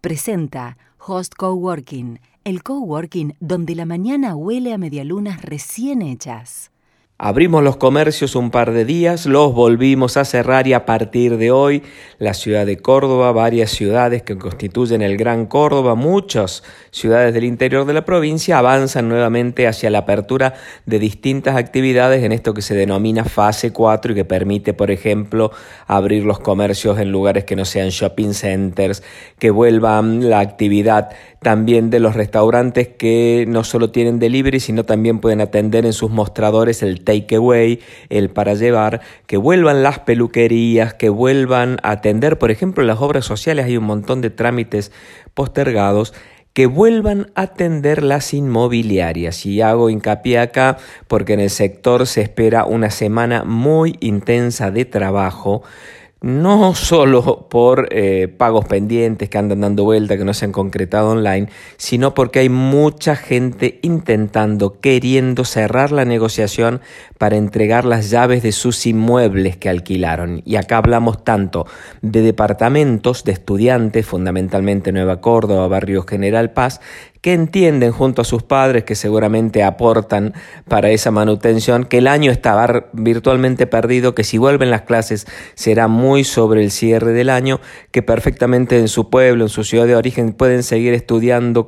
presenta Host Coworking, el coworking donde la mañana huele a medialunas recién hechas. Abrimos los comercios un par de días, los volvimos a cerrar y a partir de hoy la ciudad de Córdoba, varias ciudades que constituyen el Gran Córdoba, muchas ciudades del interior de la provincia avanzan nuevamente hacia la apertura de distintas actividades en esto que se denomina fase 4 y que permite, por ejemplo, abrir los comercios en lugares que no sean shopping centers, que vuelvan la actividad también de los restaurantes que no solo tienen delivery, sino también pueden atender en sus mostradores el takeaway, el para llevar, que vuelvan las peluquerías, que vuelvan a atender, por ejemplo, las obras sociales, hay un montón de trámites postergados. Que vuelvan a atender las inmobiliarias. Y hago hincapié acá porque en el sector se espera una semana muy intensa de trabajo no solo por eh, pagos pendientes que andan dando vuelta, que no se han concretado online, sino porque hay mucha gente intentando, queriendo cerrar la negociación para entregar las llaves de sus inmuebles que alquilaron. Y acá hablamos tanto de departamentos, de estudiantes, fundamentalmente Nueva Córdoba, Barrio General Paz, que entienden junto a sus padres que seguramente aportan para esa manutención, que el año está virtualmente perdido, que si vuelven las clases será muy sobre el cierre del año, que perfectamente en su pueblo, en su ciudad de origen pueden seguir estudiando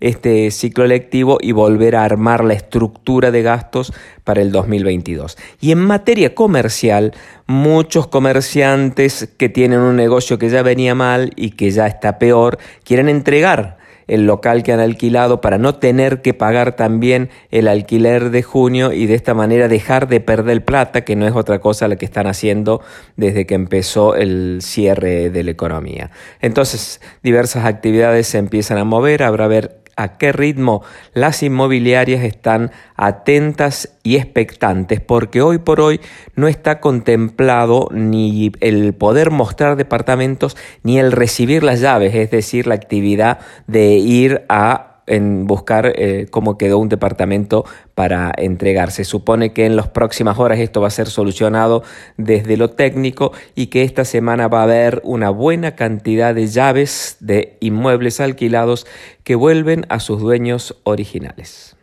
este ciclo lectivo y volver a armar la estructura de gastos para el 2022. Y en materia comercial, muchos comerciantes que tienen un negocio que ya venía mal y que ya está peor, quieren entregar el local que han alquilado para no tener que pagar también el alquiler de junio y de esta manera dejar de perder plata, que no es otra cosa la que están haciendo desde que empezó el cierre de la economía. Entonces, diversas actividades se empiezan a mover, habrá ver a qué ritmo las inmobiliarias están atentas y expectantes, porque hoy por hoy no está contemplado ni el poder mostrar departamentos ni el recibir las llaves, es decir, la actividad de ir a en buscar eh, cómo quedó un departamento para entregar. Se supone que en las próximas horas esto va a ser solucionado desde lo técnico y que esta semana va a haber una buena cantidad de llaves de inmuebles alquilados que vuelven a sus dueños originales.